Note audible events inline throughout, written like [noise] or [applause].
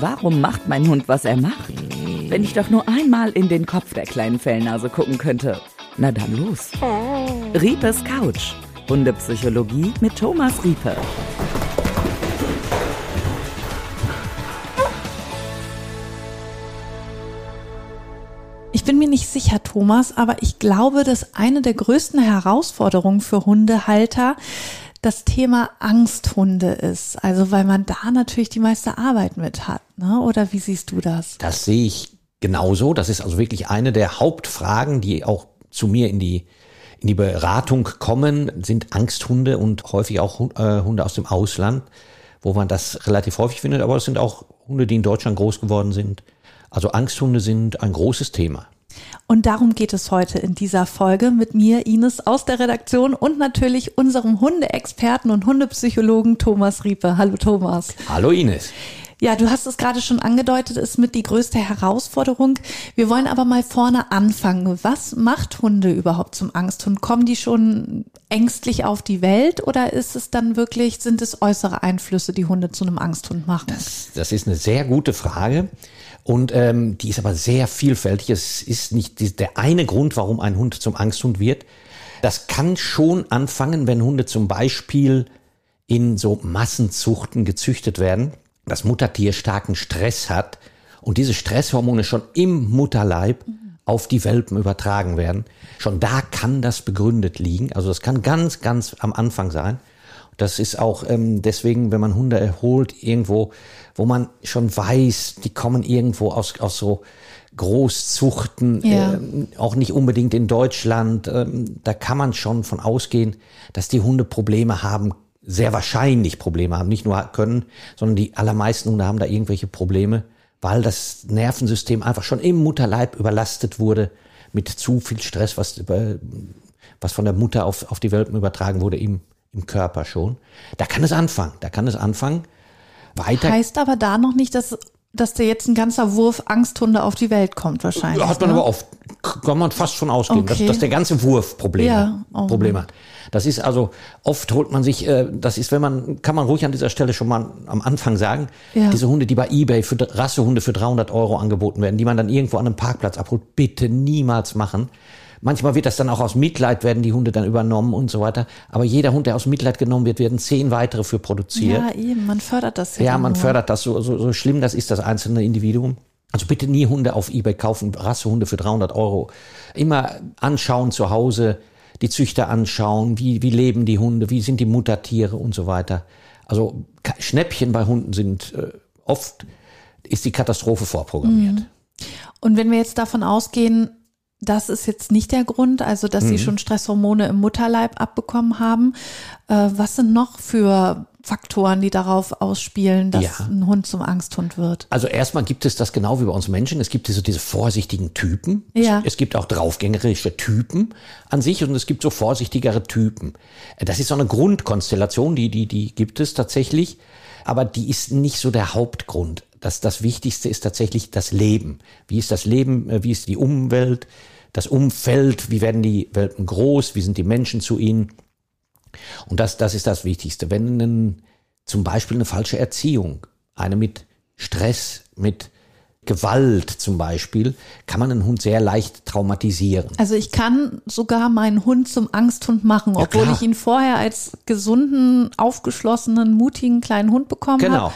Warum macht mein Hund, was er macht? Wenn ich doch nur einmal in den Kopf der kleinen Fellnase gucken könnte. Na dann los. Riepes Couch. Hundepsychologie mit Thomas Riepe. Ich bin mir nicht sicher, Thomas, aber ich glaube, dass eine der größten Herausforderungen für Hundehalter das Thema Angsthunde ist. Also weil man da natürlich die meiste Arbeit mit hat. Ne? Oder wie siehst du das? Das sehe ich genauso. Das ist also wirklich eine der Hauptfragen, die auch zu mir in die in die Beratung kommen, sind Angsthunde und häufig auch äh, Hunde aus dem Ausland, wo man das relativ häufig findet. Aber es sind auch Hunde, die in Deutschland groß geworden sind. Also Angsthunde sind ein großes Thema. Und darum geht es heute in dieser Folge mit mir, Ines, aus der Redaktion und natürlich unserem Hundeexperten und Hundepsychologen Thomas Riepe. Hallo Thomas. Hallo Ines. Ja, du hast es gerade schon angedeutet, ist mit die größte Herausforderung. Wir wollen aber mal vorne anfangen. Was macht Hunde überhaupt zum Angsthund? Kommen die schon ängstlich auf die Welt oder ist es dann wirklich, sind es äußere Einflüsse, die Hunde zu einem Angsthund machen? Das, das ist eine sehr gute Frage. Und ähm, die ist aber sehr vielfältig. Es ist nicht der eine Grund, warum ein Hund zum Angsthund wird. Das kann schon anfangen, wenn Hunde zum Beispiel in so Massenzuchten gezüchtet werden, das Muttertier starken Stress hat und diese Stresshormone schon im Mutterleib auf die Welpen übertragen werden. Schon da kann das begründet liegen. Also das kann ganz, ganz am Anfang sein. Das ist auch ähm, deswegen, wenn man Hunde erholt, irgendwo, wo man schon weiß, die kommen irgendwo aus, aus so Großzuchten, ja. ähm, auch nicht unbedingt in Deutschland. Ähm, da kann man schon von ausgehen, dass die Hunde Probleme haben, sehr wahrscheinlich Probleme haben, nicht nur können, sondern die allermeisten Hunde haben da irgendwelche Probleme, weil das Nervensystem einfach schon im Mutterleib überlastet wurde mit zu viel Stress, was, was von der Mutter auf, auf die Welpen übertragen wurde im im Körper schon. Da kann es anfangen, da kann es anfangen. Weiter. Heißt aber da noch nicht, dass, dass da jetzt ein ganzer Wurf Angsthunde auf die Welt kommt wahrscheinlich. Hat man ne? aber oft, kann man fast von ausgehen, okay. dass, dass der ganze Wurf Probleme, ja, oh. Probleme hat. Das ist also, oft holt man sich, äh, das ist, wenn man, kann man ruhig an dieser Stelle schon mal am Anfang sagen, ja. diese Hunde, die bei Ebay für Rassehunde für 300 Euro angeboten werden, die man dann irgendwo an einem Parkplatz abholt, bitte niemals machen. Manchmal wird das dann auch aus Mitleid, werden die Hunde dann übernommen und so weiter. Aber jeder Hund, der aus Mitleid genommen wird, werden zehn weitere für produziert. Ja, eben, man fördert das ja. Ja, man nur. fördert das, so, so, so schlimm das ist, das einzelne Individuum. Also bitte nie Hunde auf Ebay kaufen, Rassehunde für 300 Euro. Immer anschauen zu Hause, die Züchter anschauen, wie, wie leben die Hunde, wie sind die Muttertiere und so weiter. Also Schnäppchen bei Hunden sind äh, oft, ist die Katastrophe vorprogrammiert. Mhm. Und wenn wir jetzt davon ausgehen, das ist jetzt nicht der Grund, also dass mhm. sie schon Stresshormone im Mutterleib abbekommen haben. Äh, was sind noch für Faktoren, die darauf ausspielen, dass ja. ein Hund zum Angsthund wird? Also erstmal gibt es das genau wie bei uns Menschen. Es gibt diese, diese vorsichtigen Typen. Ja. Es gibt auch draufgängerische Typen an sich und es gibt so vorsichtigere Typen. Das ist so eine Grundkonstellation, die, die, die gibt es tatsächlich. Aber die ist nicht so der Hauptgrund. Das, das Wichtigste ist tatsächlich das Leben. Wie ist das Leben? Äh, wie ist die Umwelt? das Umfeld, wie werden die Welpen groß, wie sind die Menschen zu ihnen. Und das, das ist das Wichtigste. Wenn ein, zum Beispiel eine falsche Erziehung, eine mit Stress, mit Gewalt zum Beispiel, kann man einen Hund sehr leicht traumatisieren. Also ich kann sogar meinen Hund zum Angsthund machen, obwohl ja, ich ihn vorher als gesunden, aufgeschlossenen, mutigen kleinen Hund bekommen genau. habe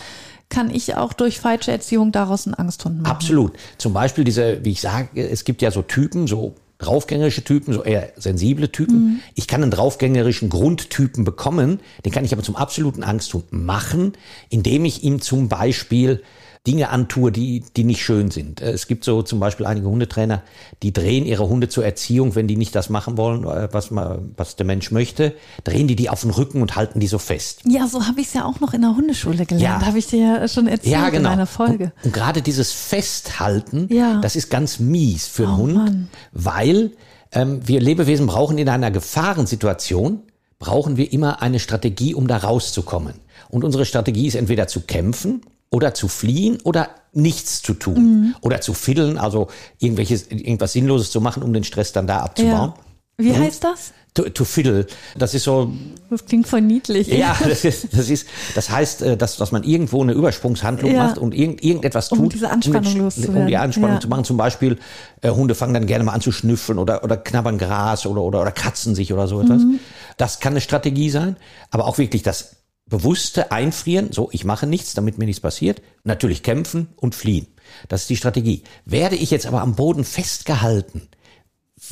kann ich auch durch falsche Erziehung daraus einen Angsthund machen. Absolut. Zum Beispiel diese, wie ich sage, es gibt ja so Typen, so draufgängerische Typen, so eher sensible Typen. Mhm. Ich kann einen draufgängerischen Grundtypen bekommen, den kann ich aber zum absoluten Angsthund machen, indem ich ihm zum Beispiel Dinge antue, die, die nicht schön sind. Äh, es gibt so zum Beispiel einige Hundetrainer, die drehen ihre Hunde zur Erziehung, wenn die nicht das machen wollen, äh, was, man, was der Mensch möchte, drehen die die auf den Rücken und halten die so fest. Ja, so habe ich es ja auch noch in der Hundeschule gelernt. Ja. Habe ich dir ja schon erzählt ja, genau. in einer Folge. Und, und gerade dieses Festhalten, ja. das ist ganz mies für einen oh, Hund, Mann. weil ähm, wir Lebewesen brauchen in einer Gefahrensituation, brauchen wir immer eine Strategie, um da rauszukommen. Und unsere Strategie ist entweder zu kämpfen oder zu fliehen oder nichts zu tun mhm. oder zu fiddeln, also irgendwelches, irgendwas Sinnloses zu machen, um den Stress dann da abzubauen. Ja. Wie heißt das? To, to fiddle. Das ist so. Das klingt voll niedlich. Ja, [laughs] das ist, das ist, das heißt, äh, dass, dass man irgendwo eine Übersprungshandlung Ja. macht und irgend, irgendetwas Um tut. diese Anspannung um, den- loszuwerden. um die Anspannung Ja. zu machen. Zum Beispiel, äh, Hunde fangen dann gerne mal an zu schnüffeln oder, oder knabbern Gras oder, oder, oder kratzen sich oder so etwas. Mhm. Das kann eine Strategie sein, aber auch wirklich das bewusste Einfrieren, so, ich mache nichts, damit mir nichts passiert. Natürlich kämpfen und fliehen. Das ist die Strategie. Werde ich jetzt aber am Boden festgehalten,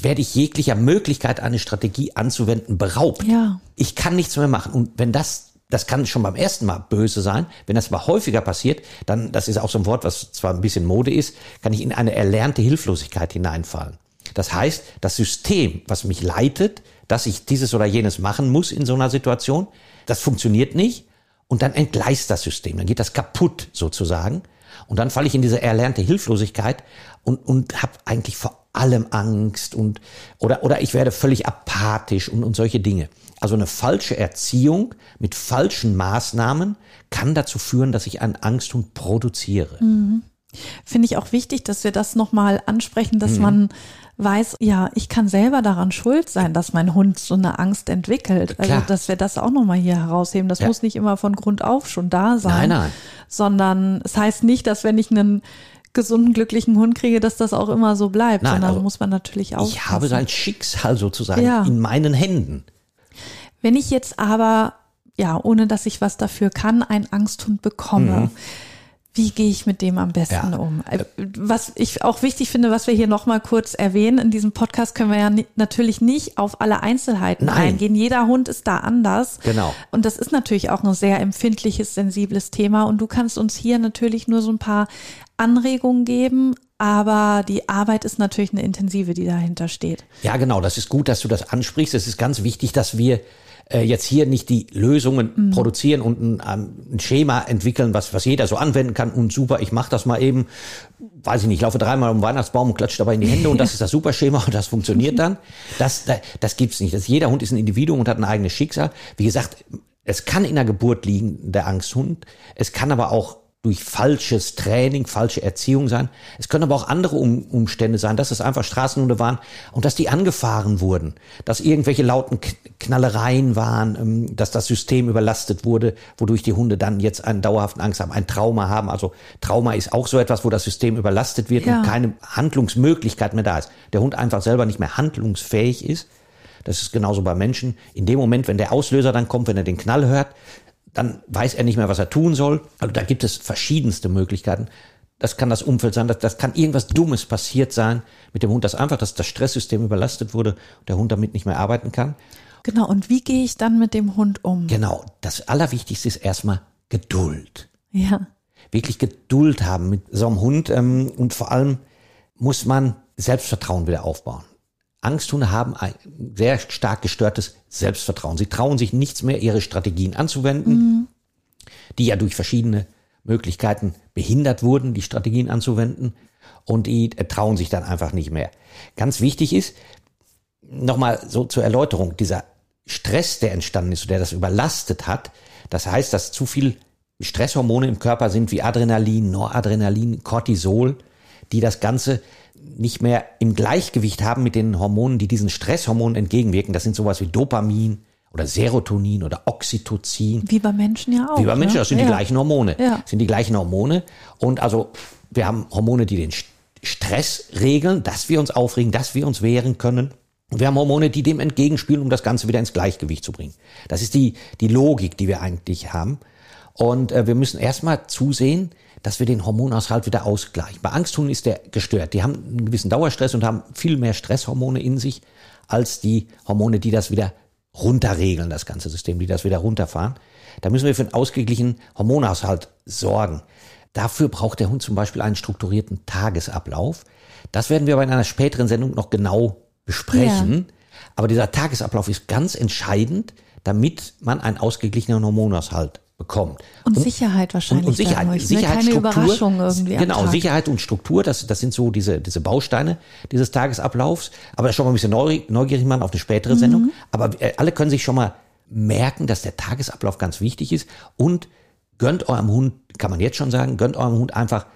werde ich jeglicher Möglichkeit, eine Strategie anzuwenden, beraubt. Ja. Ich kann nichts mehr machen. Und wenn das, das kann schon beim ersten Mal böse sein, wenn das aber häufiger passiert, dann, das ist auch so ein Wort, was zwar ein bisschen Mode ist, kann ich in eine erlernte Hilflosigkeit hineinfallen. Das heißt, das System, was mich leitet, dass ich dieses oder jenes machen muss in so einer Situation, das funktioniert nicht. Und dann entgleist das System, dann geht das kaputt sozusagen. Und dann falle ich in diese erlernte Hilflosigkeit und, und habe eigentlich vor allem Angst und oder, oder ich werde völlig apathisch und, und solche Dinge. Also eine falsche Erziehung mit falschen Maßnahmen kann dazu führen, dass ich einen Angsthund produziere. Finde ich auch wichtig, dass wir das nochmal ansprechen, dass Mhm. man weiß, ja, ich kann selber daran schuld sein, dass mein Hund so eine Angst entwickelt. Also, Klar. dass wir das auch nochmal hier herausheben. Das Ja. muss nicht immer von Grund auf schon da sein. Nein, nein. Sondern es heißt nicht, dass wenn ich einen gesunden, glücklichen Hund kriege, dass das auch immer so bleibt, Nein, sondern also muss man natürlich auch. Ich habe sein Schicksal sozusagen Ja. in meinen Händen. Wenn ich jetzt aber, ja, ohne dass ich was dafür kann, einen Angsthund bekomme, wie gehe ich mit dem am besten. Ja. um? Äh, Was ich auch wichtig finde, was wir hier nochmal kurz erwähnen, in diesem Podcast können wir ja ni natürlich nicht auf alle Einzelheiten Nein. eingehen. Jeder Hund ist da anders. Genau. Und das ist natürlich auch ein sehr empfindliches, sensibles Thema. Und du kannst uns hier natürlich nur so ein paar Anregungen geben. Aber die Arbeit ist natürlich eine intensive, die dahinter steht. Ja, genau, das ist gut, dass du das ansprichst. Es ist ganz wichtig, dass wir äh, jetzt hier nicht die Lösungen produzieren und ein, ähm, ein Schema entwickeln, was, was jeder so anwenden kann und super, ich mache das mal eben, weiß ich nicht, laufe dreimal um den Weihnachtsbaum und klatsche dabei in die Hände und das ist das [laughs] Superschema und das funktioniert dann. Das, das, das gibt's nicht. Das, jeder Hund ist ein Individuum und hat ein eigenes Schicksal. Wie gesagt, es kann in der Geburt liegen, der Angsthund. Es kann aber auch durch falsches Training, falsche Erziehung sein. Es können aber auch andere um Umstände sein, dass es einfach Straßenhunde waren und dass die angefahren wurden, dass irgendwelche lauten Knallereien waren, ähm, dass das System überlastet wurde, wodurch die Hunde dann jetzt einen dauerhaften Angst haben, ein Trauma haben. Also Trauma ist auch so etwas, wo das System überlastet wird Ja. und keine Handlungsmöglichkeit mehr da ist. Der Hund einfach selber nicht mehr handlungsfähig ist. Das ist genauso bei Menschen. In dem Moment, wenn der Auslöser dann kommt, wenn er den Knall hört, dann weiß er nicht mehr, was er tun soll. Also da gibt es verschiedenste Möglichkeiten. Das kann das Umfeld sein, das, das kann irgendwas Dummes passiert sein mit dem Hund, dass einfach dass das Stresssystem überlastet wurde und der Hund damit nicht mehr arbeiten kann. Genau. Und wie gehe ich dann mit dem Hund um? Genau, das Allerwichtigste ist erstmal Geduld. Ja. Wirklich Geduld haben mit so einem Hund ähm, und vor allem muss man Selbstvertrauen wieder aufbauen. Angsthunde haben ein sehr stark gestörtes Selbstvertrauen. Sie trauen sich nichts mehr, ihre Strategien anzuwenden, die ja durch verschiedene Möglichkeiten behindert wurden, die Strategien anzuwenden. Und die trauen sich dann einfach nicht mehr. Ganz wichtig ist, nochmal so zur Erläuterung, dieser Stress, der entstanden ist, der das überlastet hat, das heißt, dass zu viel Stresshormone im Körper sind wie Adrenalin, Noradrenalin, Cortisol, die das Ganze nicht mehr im Gleichgewicht haben mit den Hormonen, die diesen Stresshormonen entgegenwirken. Das sind sowas wie Dopamin oder Serotonin oder Oxytocin. Wie bei Menschen ja auch. Wie bei Menschen, ne? das sind ja. die gleichen Hormone. Ja. Das sind die gleichen Hormone. Und also wir haben Hormone, die den St- Stress regeln, dass wir uns aufregen, dass wir uns wehren können. Und wir haben Hormone, die dem entgegenspielen, um das Ganze wieder ins Gleichgewicht zu bringen. Das ist die, die Logik, die wir eigentlich haben. Und äh, wir müssen erstmal zusehen, dass wir den Hormonaushalt wieder ausgleichen. Bei Angsthunden ist der gestört. Die haben einen gewissen Dauerstress und haben viel mehr Stresshormone in sich als die Hormone, die das wieder runterregeln, das ganze System, die das wieder runterfahren. Da müssen wir für einen ausgeglichenen Hormonaushalt sorgen. Dafür braucht der Hund zum Beispiel einen strukturierten Tagesablauf. Das werden wir aber in einer späteren Sendung noch genau besprechen. Aber dieser Tagesablauf ist ganz entscheidend, damit man einen ausgeglichenen Hormonaushalt bekommt. Und Sicherheit wahrscheinlich Und, und Sicherheit, dadurch? Sicherheit, Keine Struktur, Überraschung irgendwie Genau. Sicherheit und Struktur, das, das sind so diese, diese Bausteine dieses Tagesablaufs. Aber das schon mal ein bisschen neu- neugierig machen auf eine spätere Sendung. Mhm. Aber äh, alle können sich schon mal merken, dass der Tagesablauf ganz wichtig ist und gönnt eurem Hund, kann man jetzt schon sagen, gönnt eurem Hund einfach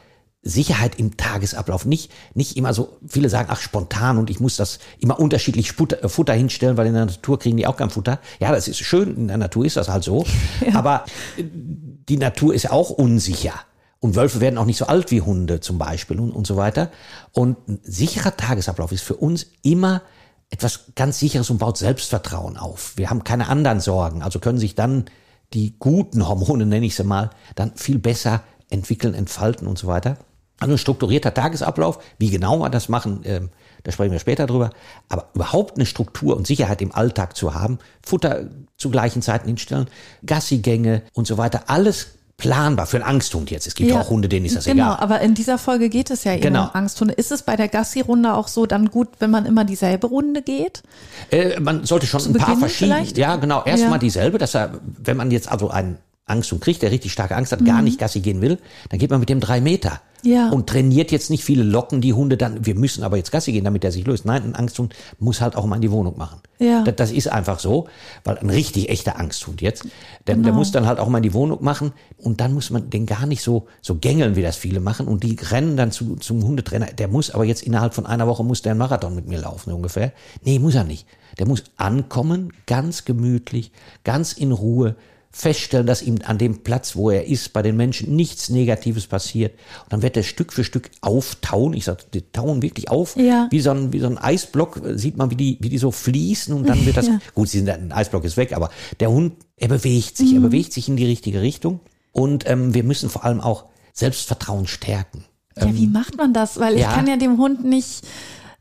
Sicherheit im Tagesablauf. Nicht, nicht immer so, viele sagen, ach, spontan und ich muss das immer unterschiedlich Futter, äh, Futter hinstellen, weil in der Natur kriegen die auch kein Futter. Ja, das ist schön, in der Natur ist das halt so. [laughs] Ja. Aber äh, die Natur ist ja auch unsicher. Und Wölfe werden auch nicht so alt wie Hunde zum Beispiel und, und so weiter. Und ein sicherer Tagesablauf ist für uns immer etwas ganz Sicheres und baut Selbstvertrauen auf. Wir haben keine anderen Sorgen, also können sich dann die guten Hormone, nenne ich sie mal, dann viel besser entwickeln, entfalten und so weiter. Also ein strukturierter Tagesablauf, wie genau wir das machen, äh, da sprechen wir später drüber. Aber überhaupt eine Struktur und Sicherheit im Alltag zu haben, Futter zu gleichen Zeiten hinstellen, Gassigänge und so weiter, alles planbar für einen Angsthund jetzt. Es gibt ja, auch Hunde, denen ist das genau, egal. Genau, aber in dieser Folge geht es ja eben genau. um Angsthunde. Ist es bei der Gassi-Runde auch so dann gut, wenn man immer dieselbe Runde geht? Äh, man sollte schon Zu ein Beginn paar verschiedene. Ja, genau. Erstmal ja. dieselbe, dass er, wenn man jetzt also einen Angst und kriegt, der richtig starke Angst hat, mhm. gar nicht Gassi gehen will, dann geht man mit dem drei Meter. Ja. Und trainiert jetzt nicht viele Locken die Hunde dann, wir müssen aber jetzt Gassi gehen, damit er sich löst. Nein, ein Angsthund muss halt auch mal in die Wohnung machen. Ja. Das, das ist einfach so, weil ein richtig echter Angsthund jetzt, der, genau. der muss dann halt auch mal in die Wohnung machen und dann muss man den gar nicht so, so gängeln, wie das viele machen und die rennen dann zu, zum Hundetrainer. Der muss aber jetzt innerhalb von einer Woche muss der einen Marathon mit mir laufen ungefähr. Nee, muss er nicht. Der muss ankommen, ganz gemütlich, ganz in Ruhe, feststellen, dass ihm an dem Platz, wo er ist, bei den Menschen nichts Negatives passiert. Und dann wird er Stück für Stück auftauen. Ich sage, die tauen wirklich auf. Ja. Wie, so ein, wie so ein Eisblock äh, sieht man, wie die, wie die so fließen und dann wird das, [laughs] ja. gut, sie sind, ein Eisblock ist weg, aber der Hund, er bewegt sich, mhm. er bewegt sich in die richtige Richtung. Und ähm, wir müssen vor allem auch Selbstvertrauen stärken. Ja, wie ähm, macht man das? Weil ja. ich kann ja dem Hund nicht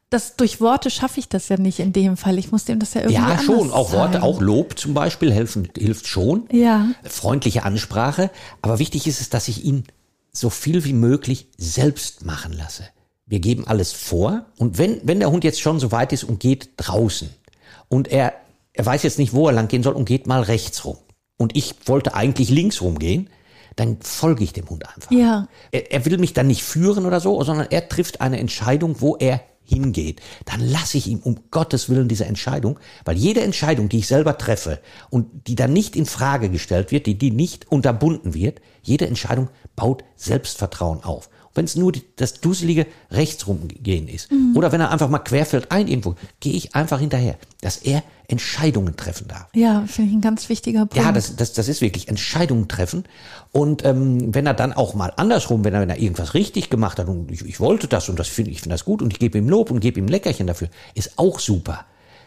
das durch Worte schaffe ich das ja nicht in dem Fall. Ich muss dem das ja irgendwie Ja, schon. Auch Worte, zeigen. auch Lob zum Beispiel helfen, hilft schon. Ja. Freundliche Ansprache. Aber wichtig ist es, dass ich ihn so viel wie möglich selbst machen lasse. Wir geben alles vor. Und wenn, wenn der Hund jetzt schon so weit ist und geht draußen und er, er weiß jetzt nicht, wo er lang gehen soll und geht mal rechts rum. Und ich wollte eigentlich links rumgehen, dann folge ich dem Hund einfach. Ja. Er, er will mich dann nicht führen oder so, sondern er trifft eine Entscheidung, wo er hingeht, dann lasse ich ihm um Gottes Willen diese Entscheidung, weil jede Entscheidung, die ich selber treffe und die dann nicht in Frage gestellt wird, die, die nicht unterbunden wird, jede Entscheidung baut Selbstvertrauen auf wenn es nur die, das dusselige Rechtsrumgehen ist. Mhm. Oder wenn er einfach mal querfällt ein irgendwo, gehe ich einfach hinterher, dass er Entscheidungen treffen darf. Ja, finde ich ein ganz wichtiger Punkt. Ja, das, das, das ist wirklich Entscheidungen treffen. Und ähm, wenn er dann auch mal andersrum, wenn er, wenn er irgendwas richtig gemacht hat und ich, ich wollte das und das finde ich finde das gut und ich gebe ihm Lob und gebe ihm Leckerchen dafür, ist auch super.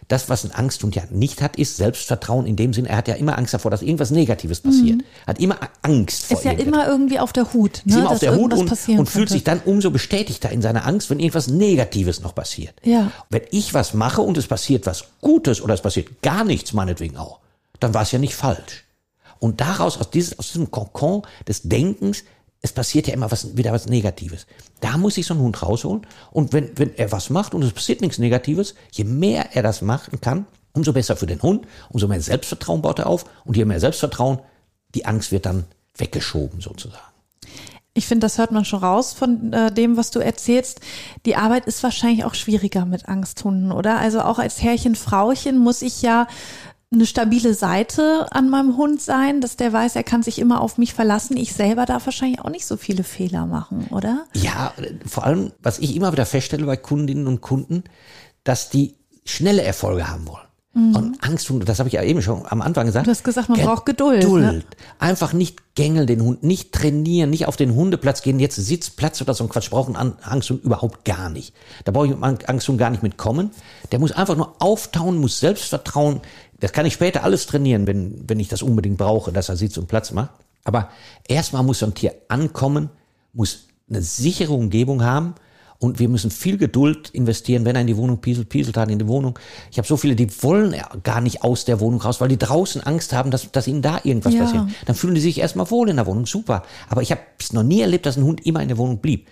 Das, was ein Angsthund ja nicht hat, ist Selbstvertrauen in dem Sinn, er hat ja immer Angst davor, dass irgendwas Negatives passiert. Mhm. Hat immer Angst vor Ist ja immer irgendwie auf der Hut. Ne? Ist immer auf der Hut und, und fühlt sich dann umso bestätigter in seiner Angst, wenn irgendwas Negatives noch passiert. Ja. Wenn ich was mache und es passiert was Gutes oder es passiert gar nichts, meinetwegen auch, dann war es ja nicht falsch. Und daraus, aus, dieses, aus diesem Kokon des Denkens, es passiert ja immer was, wieder was Negatives. Da muss ich so einen Hund rausholen. Und wenn, wenn er was macht und es passiert nichts Negatives, je mehr er das machen kann, umso besser für den Hund, umso mehr Selbstvertrauen baut er auf. Und je mehr Selbstvertrauen, die Angst wird dann weggeschoben sozusagen. Ich finde, das hört man schon raus von äh, dem, was du erzählst. Die Arbeit ist wahrscheinlich auch schwieriger mit Angsthunden, oder? Also auch als Herrchen, Frauchen muss ich ja eine stabile Seite an meinem Hund sein, dass der weiß, er kann sich immer auf mich verlassen. Ich selber darf wahrscheinlich auch nicht so viele Fehler machen, oder? Ja, vor allem, was ich immer wieder feststelle bei Kundinnen und Kunden, dass die schnelle Erfolge haben wollen. Mhm. Und Angst, das habe ich ja eben schon am Anfang gesagt. Du hast gesagt, man braucht Geduld. Geduld. Ne? Einfach nicht gängeln den Hund, nicht trainieren, nicht auf den Hundeplatz gehen, jetzt Sitzplatz oder so ein Quatsch brauchen Angsthund überhaupt gar nicht. Da brauche ich Angsthund gar nicht mitkommen. Der muss einfach nur auftauen, muss Selbstvertrauen. Das kann ich später alles trainieren, wenn, wenn ich das unbedingt brauche, dass er Sitz und Platz macht. Aber erstmal muss so ein Tier ankommen, muss eine sichere Umgebung haben und wir müssen viel Geduld investieren, wenn er in die Wohnung pieselt, pieselt er in die Wohnung. Ich habe so viele, die wollen gar nicht aus der Wohnung raus, weil die draußen Angst haben, dass, dass ihnen da irgendwas ja. passiert. Dann fühlen die sich erstmal wohl in der Wohnung, super. Aber ich habe es noch nie erlebt, dass ein Hund immer in der Wohnung blieb.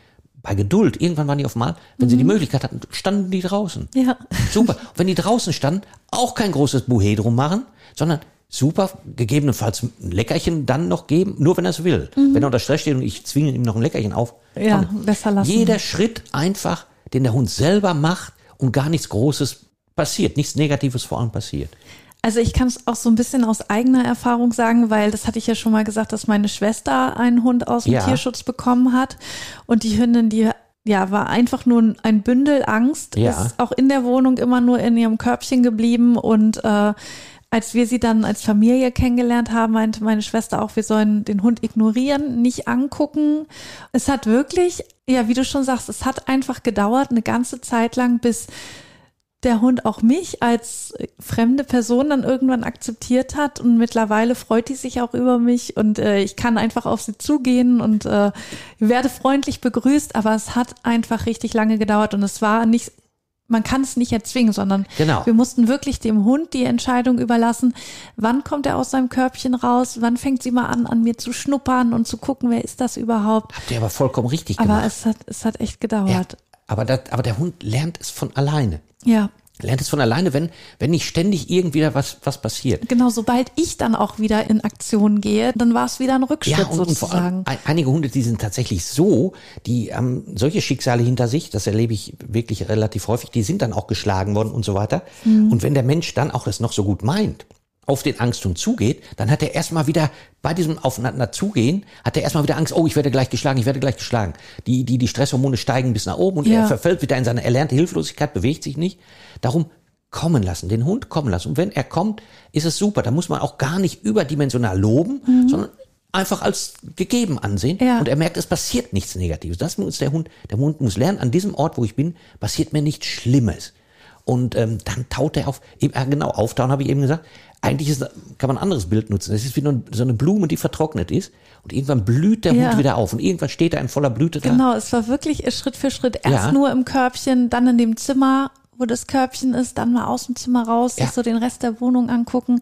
Bei Geduld, irgendwann waren die auf Mal, wenn mhm. sie die mhm. Möglichkeit hatten, standen die draußen. Ja. Super. Und [laughs] wenn die draußen standen, auch kein großes Buhe drum machen, sondern super, gegebenenfalls ein Leckerchen dann noch geben, nur wenn er es will. Mhm. Wenn er unter Stress steht und ich zwinge ihm noch ein Leckerchen auf. Ja, besser lassen. Jeder Schritt einfach, den der Hund selber macht und gar nichts Großes passiert, nichts Negatives vor allem passiert. Also ich kann es auch so ein bisschen aus eigener Erfahrung sagen, weil das hatte ich ja schon mal gesagt, dass meine Schwester einen Hund aus dem Ja. Tierschutz bekommen hat und die Hündin, die ja war einfach nur ein Bündel Angst, Ja. ist auch in der Wohnung immer nur in ihrem Körbchen geblieben und äh, als wir sie dann als Familie kennengelernt haben, meinte meine Schwester auch, wir sollen den Hund ignorieren, nicht angucken. Es hat wirklich, ja, wie du schon sagst, es hat einfach gedauert, eine ganze Zeit lang, bis der Hund auch mich als fremde Person dann irgendwann akzeptiert hat und mittlerweile freut die sich auch über mich und äh, ich kann einfach auf sie zugehen und äh, werde freundlich begrüßt, aber es hat einfach richtig lange gedauert und es war nicht, man kann es nicht erzwingen, sondern Genau. wir mussten wirklich dem Hund die Entscheidung überlassen, wann kommt er aus seinem Körbchen raus, wann fängt sie mal an, an mir zu schnuppern und zu gucken, wer ist das überhaupt. Habt ihr aber vollkommen richtig Aber gemacht. es hat, es hat echt ja, gedauert. aber, das, aber der Hund lernt es von alleine. Ja. Lernt es von alleine, wenn, wenn nicht ständig irgendwie wieder was, was passiert. Genau, sobald ich dann auch wieder in Aktion gehe, dann war es wieder ein Rückschritt Ja, und, und vor allem sozusagen. ein- einige Hunde, die sind tatsächlich so, die haben solche Schicksale hinter sich, das erlebe ich wirklich relativ häufig, die sind dann auch geschlagen worden und so weiter. Mhm. Und wenn der Mensch dann auch das noch so gut meint, auf den Angsthund zugeht, dann hat er erstmal wieder bei diesem Aufeinander zugehen, hat er erstmal wieder Angst, oh, ich werde gleich geschlagen, ich werde gleich geschlagen. Die, die, die Stresshormone steigen bis nach oben und Ja. er verfällt wieder in seine erlernte Hilflosigkeit, bewegt sich nicht. Darum kommen lassen, den Hund kommen lassen. Und wenn er kommt, ist es super. Da muss man auch gar nicht überdimensional loben, sondern einfach als gegeben ansehen. Ja. Und er merkt, es passiert nichts Negatives. Das muss der Hund, der Hund muss lernen, an diesem Ort, wo ich bin, passiert mir nichts Schlimmes. Und ähm, dann taut er auf, eben, äh, genau, auftauen habe ich eben gesagt. Eigentlich ist, kann man ein anderes Bild nutzen. Es ist wie nur so eine Blume, die vertrocknet ist. Und irgendwann blüht der Ja. Hund wieder auf. Und irgendwann steht er in voller Blüte da. Genau, es war wirklich Schritt für Schritt. Erst Ja. nur im Körbchen, dann in dem Zimmer, wo das Körbchen ist, dann mal aus dem Zimmer raus, Ja. sich so den Rest der Wohnung angucken.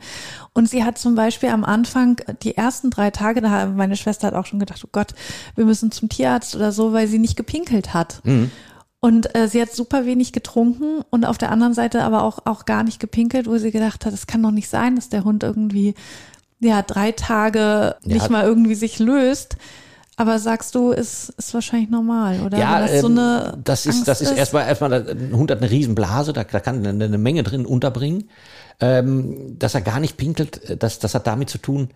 Und sie hat zum Beispiel am Anfang die ersten drei Tage, da meine Schwester hat auch schon gedacht, oh Gott, wir müssen zum Tierarzt oder so, weil sie nicht gepinkelt hat. Mhm. Und äh, sie hat super wenig getrunken und auf der anderen Seite aber auch, auch gar nicht gepinkelt, wo sie gedacht hat, es kann doch nicht sein, dass der Hund irgendwie ja drei Tage Ja. nicht mal irgendwie sich löst. Aber sagst du, ist, ist wahrscheinlich normal, oder? Ja, das ähm, so eine das ist, Angst das ist erstmal, erstmal, ein Hund hat eine Riesenblase, da, da kann eine, eine Menge drin unterbringen. Ähm, dass er gar nicht pinkelt, äh, das, das hat damit zu tun,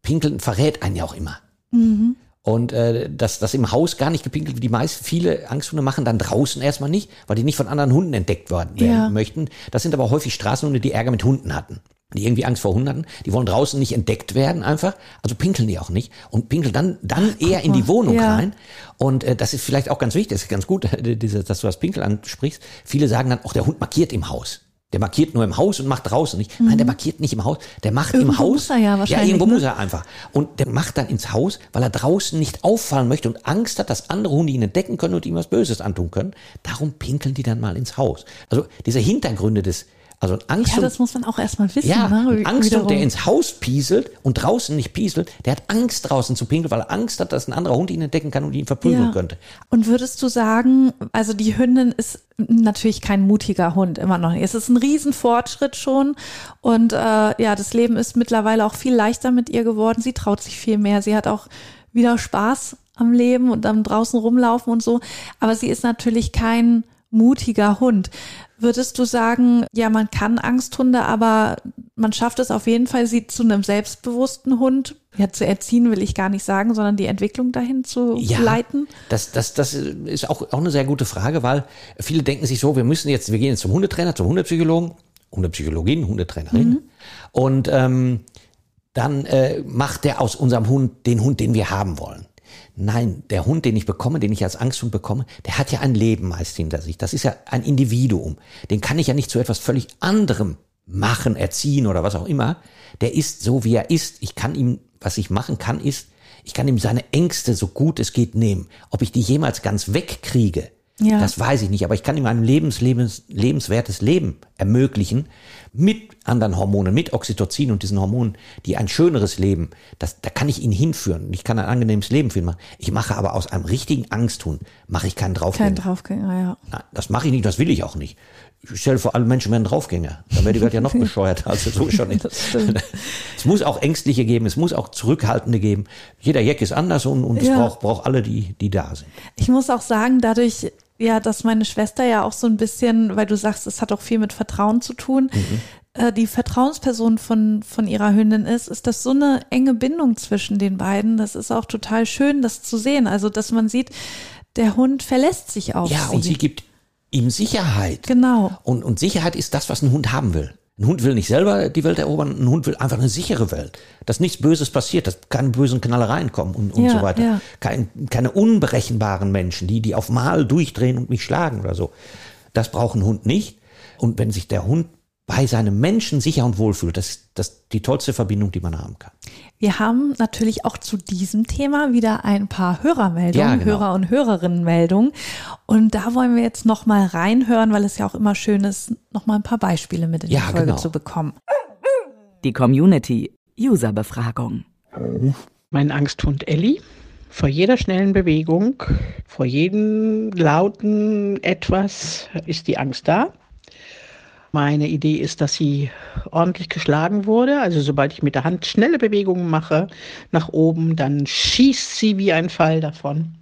pinkeln verrät einen ja auch immer. Mhm. Und äh, dass das im Haus gar nicht gepinkelt wird, die meisten, viele Angsthunde machen dann draußen erstmal nicht, weil die nicht von anderen Hunden entdeckt werden Ja. möchten. Das sind aber häufig Straßenhunde, die Ärger mit Hunden hatten. Die irgendwie Angst vor Hunden hatten, die wollen draußen nicht entdeckt werden einfach, also pinkeln die auch nicht und pinkeln dann dann eher in die Wohnung ja. rein. Und äh, das ist vielleicht auch ganz wichtig, das ist ganz gut, [laughs] dass du das Pinkel ansprichst. Viele sagen dann, auch der Hund markiert im Haus. Der markiert nur im Haus und macht draußen nicht. Nein, der markiert nicht im Haus, der macht im Mhm. Irgendwo Haus. muss er ja wahrscheinlich, Ja, irgendwo ne? muss er einfach. Und der macht dann ins Haus, weil er draußen nicht auffallen möchte und Angst hat, dass andere Hunde ihn entdecken können und ihm was Böses antun können. Darum pinkeln die dann mal ins Haus. Also diese Hintergründe des, also Angst Ja, das muss man auch erstmal wissen. ja, ne? Wiederum. der ins Haus pieselt und draußen nicht pieselt, der hat Angst draußen zu pinkeln, weil er Angst hat, dass ein anderer Hund ihn entdecken kann und ihn verprügeln Ja. könnte. Und würdest du sagen, also die Hündin ist natürlich kein mutiger Hund, immer noch nicht. Es ist ein Riesenfortschritt schon. Und äh, ja, das Leben ist mittlerweile auch viel leichter mit ihr geworden. Sie traut sich viel mehr. Sie hat auch wieder Spaß am Leben und am draußen rumlaufen und so. Aber sie ist natürlich kein mutiger Hund. Würdest du sagen, ja, man kann Angsthunde, aber man schafft es auf jeden Fall, sie zu einem selbstbewussten Hund, ja, zu erziehen will ich gar nicht sagen, sondern die Entwicklung dahin zu leiten? Das, das, das ist auch, auch eine sehr gute Frage, weil viele denken sich so, wir müssen jetzt, wir gehen jetzt zum Hundetrainer, zum Hundepsychologen, Hundepsychologin, Hundetrainerin Mhm. und ähm, dann äh, macht der aus unserem Hund den Hund, den wir haben wollen. Nein, der Hund, den ich bekomme, den ich als Angsthund bekomme, der hat ja ein Leben meist hinter sich. Das ist ja ein Individuum. Den kann ich ja nicht zu etwas völlig anderem machen, erziehen oder was auch immer. Der ist so, wie er ist. Ich kann ihm, was ich machen kann, ist, ich kann ihm seine Ängste so gut es geht nehmen. Ob ich die jemals ganz wegkriege, Ja. das weiß ich nicht. Aber ich kann ihm ein lebens, lebens, lebenswertes Leben ermöglichen mit anderen Hormonen, mit Oxytocin und diesen Hormonen, die ein schöneres Leben, das, da kann ich ihn hinführen. Ich kann ein angenehmes Leben für ihn machen. Ich mache aber aus einem richtigen Angsthund, mache ich keinen Draufgänger. Kein Draufgänger, ja. Nein, das mache ich nicht, das will ich auch nicht. Ich stelle vor, alle Menschen werden Draufgänger. Dann wäre die Welt ja noch [laughs] bescheuerter, als sie so schon ist. [laughs] Es muss auch Ängstliche geben, es muss auch Zurückhaltende geben. Jeder Jack ist anders und, und es Ja. braucht, braucht alle, die, die da sind. Ich muss auch sagen, dadurch, ja, dass meine Schwester ja auch so ein bisschen, weil du sagst, es hat auch viel mit Vertrauen zu tun, äh, die Vertrauensperson von, von ihrer Hündin ist, ist das so eine enge Bindung zwischen den beiden. Das ist auch total schön, das zu sehen. Also, dass man sieht, der Hund verlässt sich auf Ja, sie. und sie gibt ihm Sicherheit. Genau. Und, und Sicherheit ist das, was ein Hund haben will. Ein Hund will nicht selber die Welt erobern, ein Hund will einfach eine sichere Welt. Dass nichts Böses passiert, dass keine bösen Knallereien kommen und, und Ja, so weiter. ja. Kein, keine unberechenbaren Menschen, die, die auf Mal durchdrehen und mich schlagen oder so. Das braucht ein Hund nicht. Und wenn sich der Hund bei seinem Menschen sicher und wohl fühlt, das ist das die tollste Verbindung, die man haben kann. Wir haben natürlich auch zu diesem Thema wieder ein paar Hörermeldungen, Ja, genau. Hörer- und Hörerinnenmeldungen. Und da wollen wir jetzt noch mal reinhören, weil es ja auch immer schön ist, noch mal ein paar Beispiele mit in Ja, die Folge genau. zu bekommen. Die Community User-Befragung. Mein Angsthund Ellie. Vor jeder schnellen Bewegung, vor jedem lauten Etwas ist die Angst da. Meine Idee ist, dass sie ordentlich geschlagen wurde. Also sobald ich mit der Hand schnelle Bewegungen mache nach oben, dann schießt sie wie ein Pfeil davon.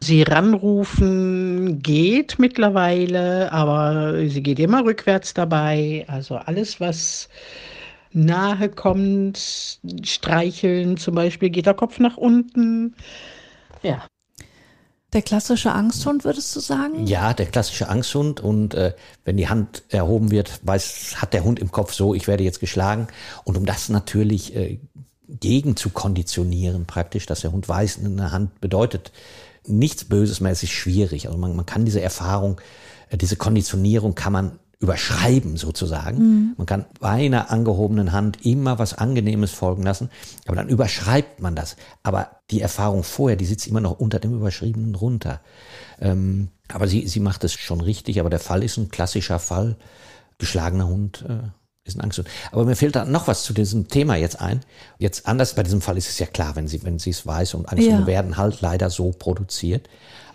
Sie ranrufen geht mittlerweile, aber sie geht immer rückwärts dabei. Also alles, was nahe kommt, streicheln zum Beispiel, geht der Kopf nach unten. Ja. Der klassische Angsthund, würdest du sagen? Ja, der klassische Angsthund und äh, wenn die Hand erhoben wird, weiß, hat der Hund im Kopf so, ich werde jetzt geschlagen. Und um das natürlich äh, gegen zu konditionieren praktisch, dass der Hund weiß, eine Hand bedeutet nichts Böses mehr, es ist schwierig. Also man, man kann diese Erfahrung, äh, diese Konditionierung kann man überschreiben sozusagen. Man kann bei einer angehobenen Hand immer was Angenehmes folgen lassen, aber dann überschreibt man das. Aber die Erfahrung vorher, die sitzt immer noch unter dem Überschriebenen runter. Ähm, aber sie, sie macht es schon richtig, aber der Fall ist ein klassischer Fall. Geschlagener Hund äh, ist ein Angsthund. Aber mir fehlt da noch was zu diesem Thema jetzt ein. Jetzt anders, bei diesem Fall ist es ja klar, wenn sie, wenn sie es weiß und Angsthunde Ja. werden halt leider so produziert.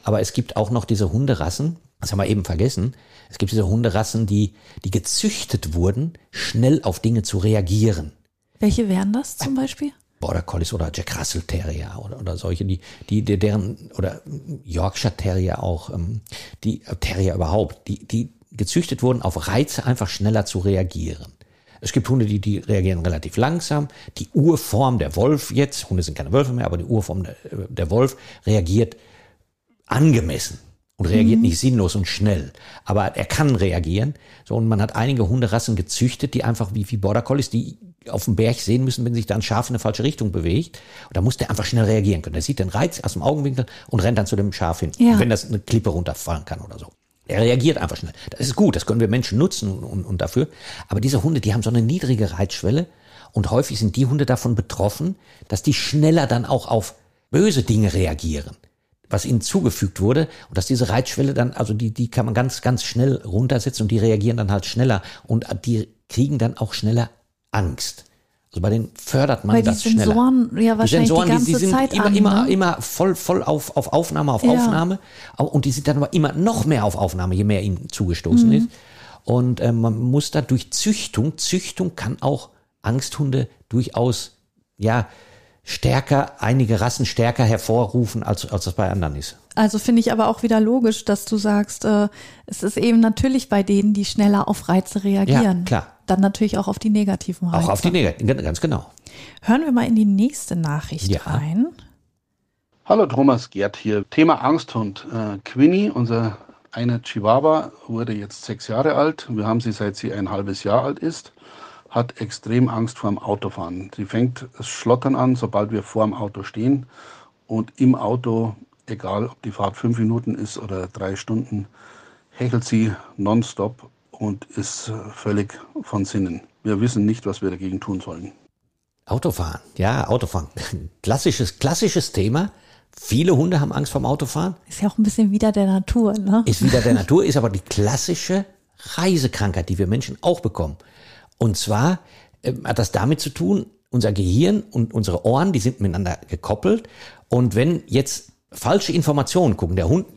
Aber es gibt auch noch diese Hunderassen, das haben wir eben vergessen. Es gibt diese Hunderassen, die, die gezüchtet wurden, schnell auf Dinge zu reagieren. Welche wären das zum Beispiel? Border Collies oder Jack Russell Terrier oder, oder solche, die, die, deren, oder Yorkshire Terrier auch, ähm, die äh, Terrier überhaupt, die, die gezüchtet wurden, auf Reize einfach schneller zu reagieren. Es gibt Hunde, die, die reagieren relativ langsam. Die Urform der Wolf jetzt, Hunde sind keine Wölfe mehr, aber die Urform der, der Wolf reagiert angemessen und reagiert nicht sinnlos und schnell. Aber er kann reagieren. So, und man hat einige Hunderassen gezüchtet, die einfach wie, wie Border Collies, die auf dem Berg sehen müssen, wenn sich da ein Schaf in eine falsche Richtung bewegt. Und da muss der einfach schnell reagieren können. Der sieht den Reiz aus dem Augenwinkel und rennt dann zu dem Schaf hin, Ja. wenn das eine Klippe runterfallen kann oder so. Er reagiert einfach schnell. Das ist gut, das können wir Menschen nutzen und, und, und dafür. Aber diese Hunde, die haben so eine niedrige Reizschwelle und häufig sind die Hunde davon betroffen, dass die schneller dann auch auf böse Dinge reagieren was ihnen zugefügt wurde und dass diese Reizschwelle dann, also die, die kann man ganz, ganz schnell runtersetzen und die reagieren dann halt schneller und die kriegen dann auch schneller Angst. Also bei denen fördert man Weil die das schneller. Sensoren ja wahrscheinlich die, ganze sind Zeit immer, an. immer, ne? immer voll, voll auf, auf Aufnahme, auf Ja. Aufnahme. Und die sind dann aber immer noch mehr auf Aufnahme, je mehr ihnen zugestoßen Mhm. ist. Und ähm, man muss da durch Züchtung, Züchtung kann auch Angsthunde durchaus, ja, stärker, einige Rassen stärker hervorrufen, als, als das bei anderen ist. Also finde ich aber auch wieder logisch, dass du sagst, äh, es ist eben natürlich bei denen, die schneller auf Reize reagieren. Ja, klar. Dann natürlich auch auf die negativen Reize. Auch auf die Negativen, ganz genau. Hören wir mal in die nächste Nachricht Ja. rein. Hallo Thomas Gerd hier. Thema Angsthund. Äh, Quinny, unser eine Chihuahua, wurde jetzt sechs Jahre alt. Wir haben sie seit sie ein halbes Jahr alt ist. Hat extrem Angst vor dem Autofahren. Sie fängt das Schlottern an, sobald wir vor dem Auto stehen. Und im Auto, egal ob die Fahrt fünf Minuten ist oder drei Stunden, hechelt sie nonstop und ist völlig von Sinnen. Wir wissen nicht, was wir dagegen tun sollen. Autofahren, ja, Autofahren. [laughs] Klassisches, klassisches Thema. Viele Hunde haben Angst vorm Autofahren. Ist ja auch ein bisschen wieder der Natur, ne? Ist wieder der Natur, ist aber die klassische Reisekrankheit, die wir Menschen auch bekommen. Und zwar ähm, hat das damit zu tun, unser Gehirn und unsere Ohren, die sind miteinander gekoppelt. Und wenn jetzt falsche Informationen gucken, der Hund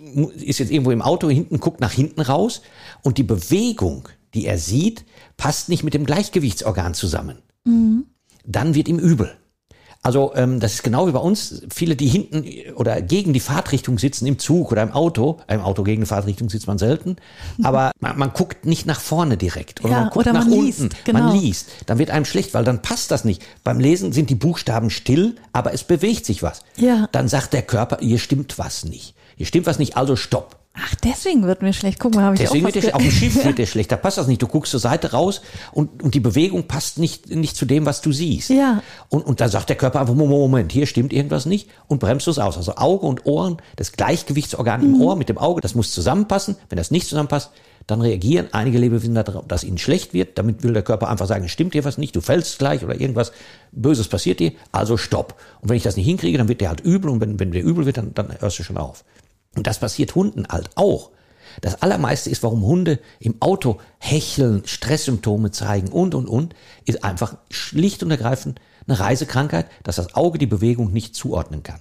ist jetzt irgendwo im Auto, hinten guckt nach hinten raus und die Bewegung, die er sieht, passt nicht mit dem Gleichgewichtsorgan zusammen. Dann wird ihm übel. Also ähm, das ist genau wie bei uns. Viele, die hinten oder gegen die Fahrtrichtung sitzen im Zug oder im Auto. Im Auto gegen die Fahrtrichtung sitzt man selten. Aber man, man guckt nicht nach vorne direkt. Oder Ja, man guckt oder nach man unten. liest, genau. Man liest. Dann wird einem schlecht, weil dann passt das nicht. Beim Lesen sind die Buchstaben still, aber es bewegt sich was. Ja. Dann sagt der Körper, hier stimmt was nicht. Hier stimmt was nicht, also stopp. Ach, deswegen wird mir schlecht. Guck mal, habe ich Deswegen auch wird dir, auf dem Schiff [laughs] wird dir schlecht. Da passt das nicht. Du guckst zur Seite raus und, und die Bewegung passt nicht, nicht zu dem, was du siehst. Ja. Und, und da sagt der Körper einfach, Moment, hier stimmt irgendwas nicht und bremst es aus. Also Auge und Ohren, das Gleichgewichtsorgan Mhm. im Ohr mit dem Auge, das muss zusammenpassen. Wenn das nicht zusammenpasst, dann reagieren einige Lebewesen darauf, dass ihnen schlecht wird. Damit will der Körper einfach sagen, es stimmt dir was nicht, du fällst gleich oder irgendwas Böses passiert dir, also stopp. Und wenn ich das nicht hinkriege, dann wird der halt übel und wenn, wenn der übel wird, dann, dann hörst du schon auf. Und das passiert Hunden halt auch. Das Allermeiste ist, warum Hunde im Auto hecheln, Stresssymptome zeigen und, und, und, ist einfach schlicht und ergreifend eine Reisekrankheit, dass das Auge die Bewegung nicht zuordnen kann.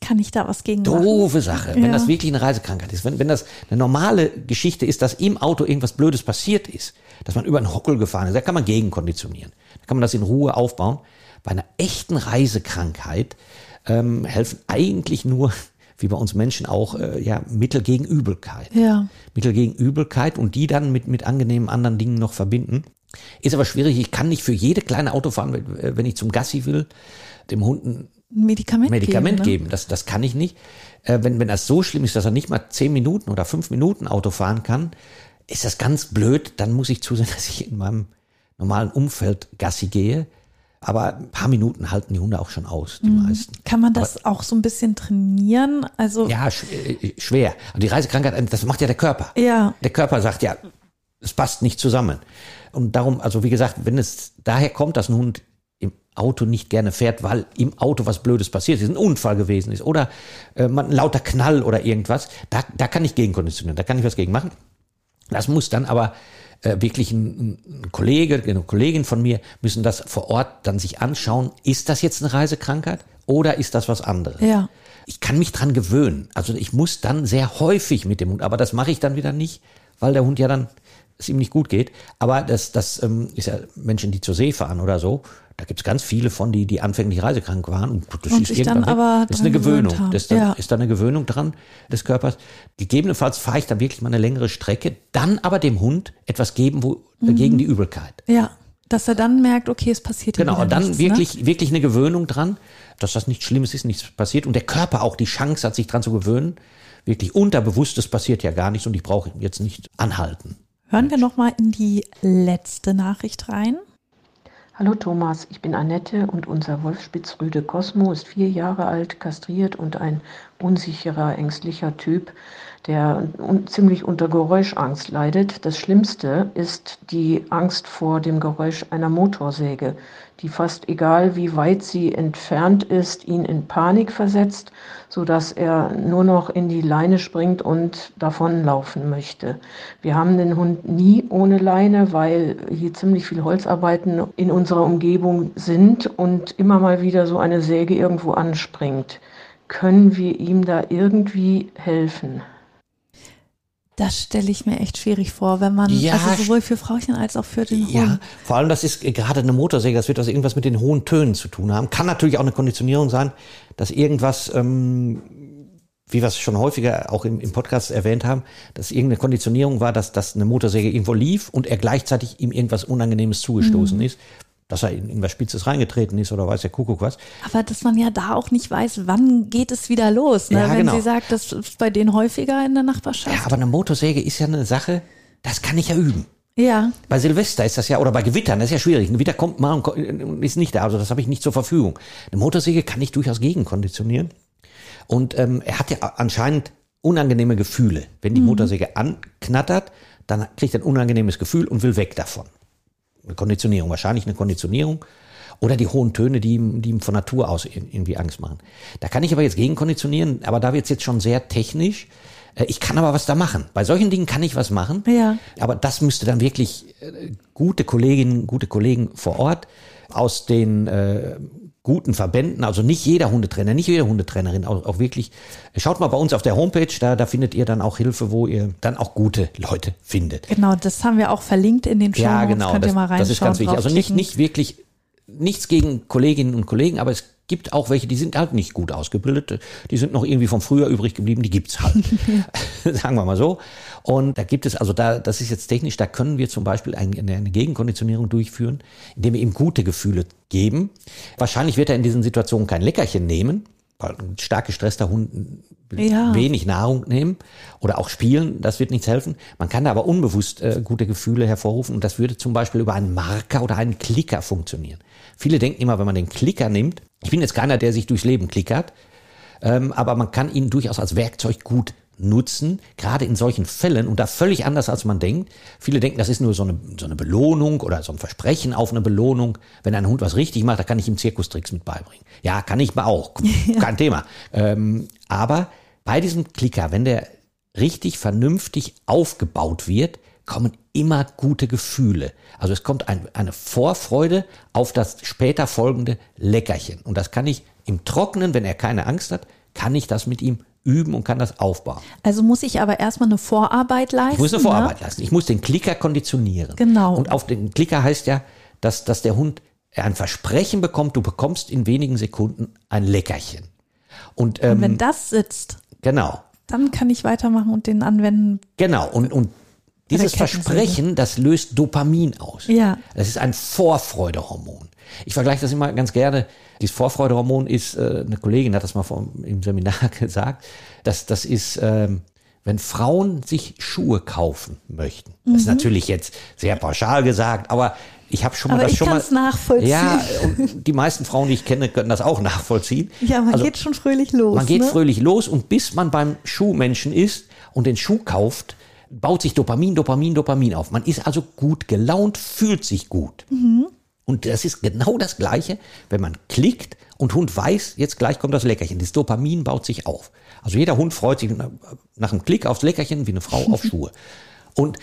Kann ich da was gegen machen? Doofe Sache, wenn Ja. das wirklich eine Reisekrankheit ist. Wenn, wenn das eine normale Geschichte ist, dass im Auto irgendwas Blödes passiert ist, dass man über einen Hockel gefahren ist, da kann man gegenkonditionieren. Da kann man das in Ruhe aufbauen. Bei einer echten Reisekrankheit ähm, helfen eigentlich nur, wie bei uns Menschen auch, äh, ja, Mittel gegen Übelkeit. Ja. Mittel gegen Übelkeit und die dann mit, mit angenehmen anderen Dingen noch verbinden. Ist aber schwierig. Ich kann nicht für jede kleine Autofahren, wenn- wenn ich zum Gassi will, dem Hund ein Medikament, Medikament geben. ne? geben. Das, das kann ich nicht. Äh, wenn, wenn das so schlimm ist, dass er nicht mal zehn Minuten oder fünf Minuten Auto fahren kann, ist das ganz blöd. Dann muss ich zusehen, [laughs] dass ich in meinem normalen Umfeld Gassi gehe. Aber ein paar Minuten halten die Hunde auch schon aus, die meisten. Kann man das auch so ein bisschen trainieren? Also Ja, sch äh, schwer. Und die Reisekrankheit, das macht ja der Körper. Ja. Der Körper sagt ja, es passt nicht zusammen. Und darum, also wie gesagt, wenn es daher kommt, dass ein Hund im Auto nicht gerne fährt, weil im Auto was Blödes passiert ist, ein Unfall gewesen ist oder äh, man, ein lauter Knall oder irgendwas, da, da kann ich gegenkonditionieren, da kann ich was gegen machen. Das muss dann aber äh, wirklich ein, ein Kollege, eine Kollegin von mir müssen das vor Ort dann sich anschauen. Ist das jetzt eine Reisekrankheit oder ist das was anderes? Ja. Ich kann mich dran gewöhnen. Also ich muss dann sehr häufig mit dem Hund, aber das mache ich dann wieder nicht, weil der Hund ja dann es ihm nicht gut geht. Aber das, das ähm, ist ja Menschen, die zur See fahren oder so. Da gibt's ganz viele von, die, die anfänglich reisekrank waren. Und, das Und ist dann aber das ist eine Gewöhnung. Das ist, dann, Ja. ist da eine Gewöhnung dran des Körpers. Gegebenenfalls fahre ich dann wirklich mal eine längere Strecke, dann aber dem Hund etwas geben, wo, Mhm. gegen die Übelkeit. Ja. Dass er dann merkt, okay, es passiert hier Genau, und dann nichts, ne? wirklich, wirklich eine Gewöhnung dran, dass das nichts Schlimmes ist, nichts passiert und der Körper auch die Chance hat, sich dran zu gewöhnen. Wirklich unterbewusst, das passiert ja gar nichts und ich brauche jetzt nicht anhalten. Hören wir noch mal in die letzte Nachricht rein. Hallo Thomas, ich bin Annette und unser Wolfsspitzrüde Cosmo ist vier Jahre alt, kastriert und ein unsicherer, ängstlicher Typ, der un ziemlich unter Geräuschangst leidet. Das Schlimmste ist die Angst vor dem Geräusch einer Motorsäge, die fast egal wie weit sie entfernt ist, ihn in Panik versetzt, so dass er nur noch in die Leine springt und davonlaufen möchte. Wir haben den Hund nie ohne Leine, weil hier ziemlich viel Holzarbeiten in unserer Umgebung sind und immer mal wieder so eine Säge irgendwo anspringt. Können wir ihm da irgendwie helfen? Das stelle ich mir echt schwierig vor, wenn man, Ja, also sowohl für Frauchen als auch für den Ja, Hund. vor allem das ist gerade eine Motorsäge, das wird also irgendwas mit den hohen Tönen zu tun haben. Kann natürlich auch eine Konditionierung sein, dass irgendwas, ähm, wie wir es schon häufiger auch im, im Podcast erwähnt haben, dass irgendeine Konditionierung war, dass, dass eine Motorsäge irgendwo lief und er gleichzeitig ihm irgendwas Unangenehmes zugestoßen Mhm. ist. Dass er in, in was Spitzes reingetreten ist oder weiß der Kuckuck was. Aber dass man ja da auch nicht weiß, wann geht es wieder los. Ne? Ja, Wenn genau. sie sagt, das ist bei denen häufiger in der Nachbarschaft. Ja, aber eine Motorsäge ist ja eine Sache, das kann ich ja üben. Ja, Bei Silvester ist das ja, oder bei Gewittern, das ist ja schwierig. Ein Gewitter kommt mal und ist nicht da, also das habe ich nicht zur Verfügung. Eine Motorsäge kann ich durchaus gegenkonditionieren. Und ähm, er hat ja anscheinend unangenehme Gefühle. Wenn die Motorsäge anknattert, dann kriegt er ein unangenehmes Gefühl und will weg davon. Eine Konditionierung, wahrscheinlich eine Konditionierung. Oder die hohen Töne, die ihm, die ihm von Natur aus irgendwie Angst machen. Da kann ich aber jetzt gegenkonditionieren, aber da wird's jetzt schon sehr technisch. Äh, Ich kann aber was da machen. Bei solchen Dingen kann ich was machen. Ja. Aber das müsste dann wirklich äh, gute Kolleginnen, gute Kollegen vor Ort aus den äh, guten Verbänden, also nicht jeder Hundetrainer, nicht jede Hundetrainerin, auch, auch wirklich. Schaut mal bei uns auf der Homepage, da, da findet ihr dann auch Hilfe, wo ihr dann auch gute Leute findet. genau, das haben wir auch verlinkt in den Show Ja, genau. Könnt Das, ihr mal reinschauen. das ist ganz wichtig. Also nicht, nicht wirklich, nichts gegen Kolleginnen und Kollegen, aber es gibt auch welche, die sind halt nicht gut ausgebildet. Die sind noch irgendwie vom Frühjahr übrig geblieben, die gibt's halt. [laughs] [laughs] Sagen wir mal so. Und da gibt es, also da, das ist jetzt technisch, da können wir zum Beispiel eine, eine Gegenkonditionierung durchführen, indem wir ihm gute Gefühle geben. Wahrscheinlich wird er in diesen Situationen kein Leckerchen nehmen, weil ein stark gestresster Hund Ja. wenig Nahrung nehmen oder auch spielen, das wird nichts helfen. Man kann da aber unbewusst äh, gute Gefühle hervorrufen und das würde zum Beispiel über einen Marker oder einen Klicker funktionieren. Viele denken immer, wenn man den Klicker nimmt, ich bin jetzt keiner, der sich durchs Leben klickert, ähm, aber man kann ihn durchaus als Werkzeug gut nutzen, gerade in solchen Fällen und da völlig anders als man denkt. Viele denken, das ist nur so eine, so eine Belohnung oder so ein Versprechen auf eine Belohnung. Wenn ein Hund was richtig macht, da kann ich ihm Zirkustricks mit beibringen. Ja, kann ich auch. [laughs] Kein Thema. Ähm, aber bei diesem Klicker, wenn der richtig vernünftig aufgebaut wird, kommen immer gute Gefühle. Also es kommt ein, eine Vorfreude auf das später folgende Leckerchen. Und das kann ich im Trockenen, wenn er keine Angst hat, kann ich das mit ihm üben und kann das aufbauen. Also muss ich aber erstmal eine Vorarbeit leisten. Ich muss eine ne? Vorarbeit leisten. Ich muss den Klicker konditionieren. Genau. Und auf den Klicker heißt ja, dass, dass der Hund ein Versprechen bekommt, du bekommst in wenigen Sekunden ein Leckerchen. Und, ähm, Und wenn das sitzt, genau, dann kann ich weitermachen und den anwenden. genau. Und, und dieses. Versprechen, das löst Dopamin aus. Ja. Das ist ein Vorfreudehormon. Ich vergleiche das immer ganz gerne. Dieses Vorfreudehormon ist, äh, eine Kollegin hat das mal vom, im Seminar [laughs] gesagt, dass das ist, ähm, wenn Frauen sich Schuhe kaufen möchten. Das ist natürlich jetzt sehr pauschal gesagt, aber ich habe schon mal Aber das ich schon mal. nachvollziehen. Ja, und die meisten Frauen, die ich kenne, können das auch nachvollziehen. Ja, man Also, geht schon fröhlich los. man geht ne? fröhlich los und bis man beim Schuhmenschen ist und den Schuh kauft, baut sich Dopamin, Dopamin, Dopamin auf. Man ist also gut gelaunt, fühlt sich gut. Und das ist genau das Gleiche, wenn man klickt und Hund weiß, jetzt gleich kommt das Leckerchen. Das Dopamin baut sich auf. Also jeder Hund freut sich nach, nach einem Klick aufs Leckerchen wie eine Frau auf [laughs] Schuhe. Und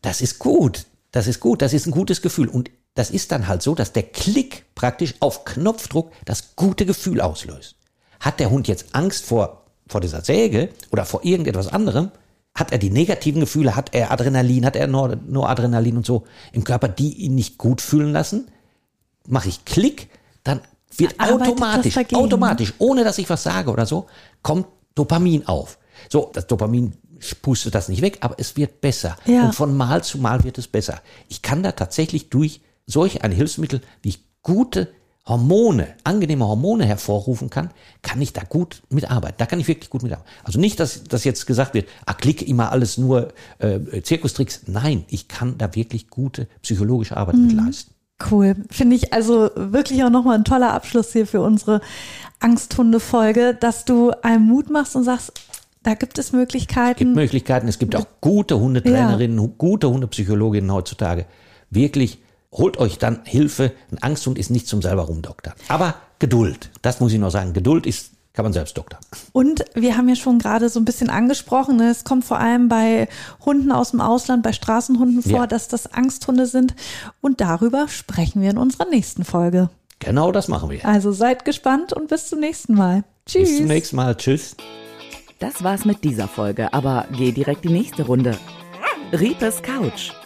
das ist gut. Das ist gut. Das ist ein gutes Gefühl. Und das ist dann halt so, dass der Klick praktisch auf Knopfdruck das gute Gefühl auslöst. Hat der Hund jetzt Angst vor, vor dieser Säge oder vor irgendetwas anderem, hat er die negativen Gefühle, hat er Adrenalin, hat er Nor Noradrenalin und so im Körper, die ihn nicht gut fühlen lassen, mache ich Klick, dann wird Arbeitet automatisch, dagegen? automatisch, ohne dass ich was sage oder so, kommt Dopamin auf. So, das Dopamin pustet das nicht weg, aber es wird besser. Ja. Und von Mal zu Mal wird es besser. Ich kann da tatsächlich durch solch ein Hilfsmittel, wie ich gute Hormone, angenehme Hormone hervorrufen kann, kann ich da gut mitarbeiten. Da kann ich wirklich gut mitarbeiten. Also nicht, dass, dass jetzt gesagt wird, ah, klicke immer alles nur äh, Zirkustricks. Nein, ich kann da wirklich gute psychologische Arbeit mit leisten. Cool. Finde ich also wirklich auch nochmal ein toller Abschluss hier für unsere Angsthunde-Folge, dass du einem Mut machst und sagst, da gibt es Es gibt Möglichkeiten. Möglichkeiten. Es gibt auch gute Hundetrainerinnen, hu- gute Hundepsychologinnen heutzutage. Wirklich, holt euch dann Hilfe. Ein Angsthund ist nicht zum selber rumdoktern. Aber Geduld, das muss ich noch sagen. Geduld ist, kann man selbst doktern. Und wir haben ja schon gerade so ein bisschen angesprochen, ne, es kommt vor allem bei Hunden aus dem Ausland, bei Straßenhunden vor, Ja. dass das Angsthunde sind. Und darüber sprechen wir in unserer nächsten Folge. Genau das machen wir. Also seid gespannt und bis zum nächsten Mal. Tschüss. Bis zum nächsten Mal. Tschüss. Das war's mit dieser Folge, aber geh direkt die nächste Runde. Riepes Couch,